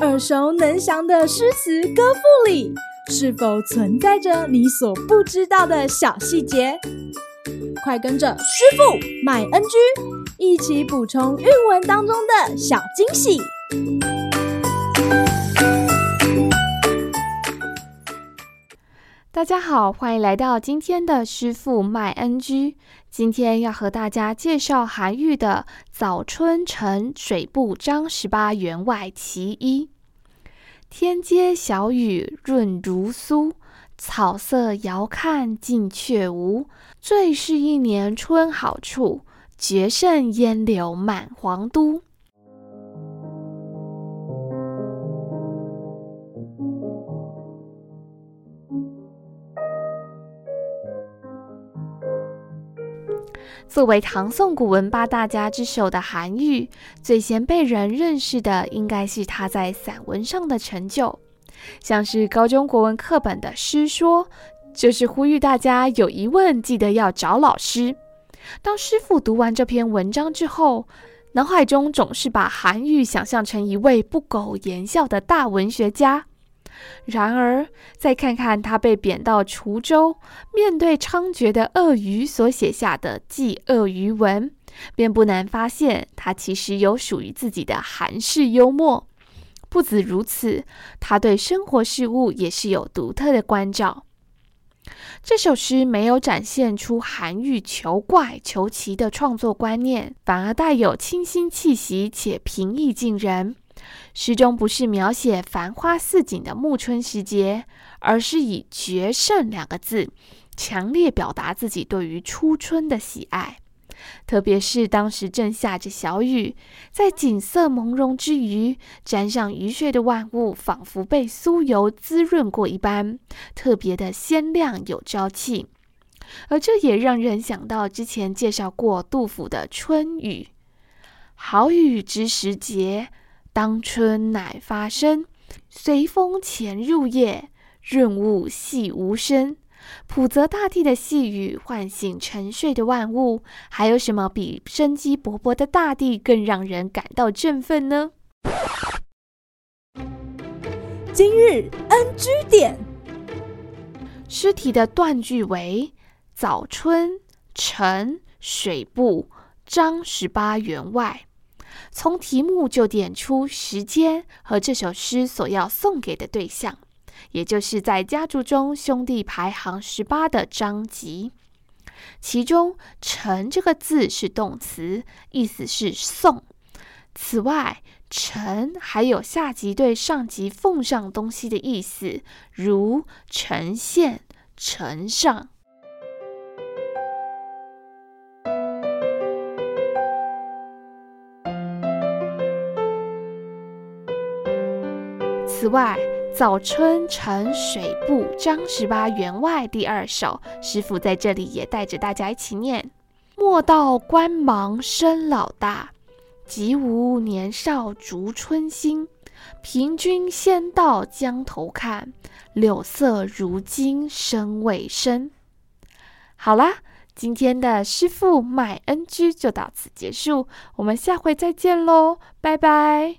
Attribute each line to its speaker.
Speaker 1: 耳熟能详的诗词歌赋里，是否存在着你所不知道的小细节？快跟着师傅麦恩居一起补充韵文当中的小惊喜！
Speaker 2: 大家好，欢迎来到今天的师傅麦恩居。今天要和大家介绍韩愈的《早春呈水部张十八员外其一》：天街小雨润如酥，草色遥看近却无。最是一年春好处，绝胜烟柳满皇都。作为唐宋古文八大家之首的韩愈，最先被人认识的应该是他在散文上的成就，像是高中国文课本的《师说》，就是呼吁大家有疑问记得要找老师。当师傅读完这篇文章之后，脑海中总是把韩愈想象成一位不苟言笑的大文学家。然而，再看看他被贬到滁州，面对猖獗的鳄鱼所写下的《祭鳄鱼文》，便不难发现，他其实有属于自己的韩式幽默。不止如此，他对生活事物也是有独特的关照。这首诗没有展现出韩愈求怪求奇的创作观念，反而带有清新气息且平易近人。诗中不是描写繁花似锦的暮春时节，而是以“绝胜”两个字，强烈表达自己对于初春的喜爱。特别是当时正下着小雨，在景色朦胧之余，沾上雨水的万物，仿佛被酥油滋润过一般，特别的鲜亮有朝气。而这也让人想到之前介绍过杜甫的《春雨》：“好雨知时节。”当春乃发生，随风潜入夜，润物细无声。普泽大地的细雨唤醒沉睡的万物，还有什么比生机勃勃的大地更让人感到振奋呢？
Speaker 1: 今日 NG 点，
Speaker 2: 诗题的断句为“早春晨水部张十八员外”。从题目就点出时间和这首诗所要送给的对象，也就是在家族中兄弟排行十八的张籍。其中“晨”这个字是动词，意思是送。此外，“呈”还有下级对上级奉上东西的意思，如呈献、呈上。此外，《早春呈水部张十八员外》第二首，师傅在这里也带着大家一起念：莫道官忙生老大，即无年少逐春心。凭君先到江头看，柳色如今声未生。好啦，今天的师傅卖恩居就到此结束，我们下回再见喽，拜拜。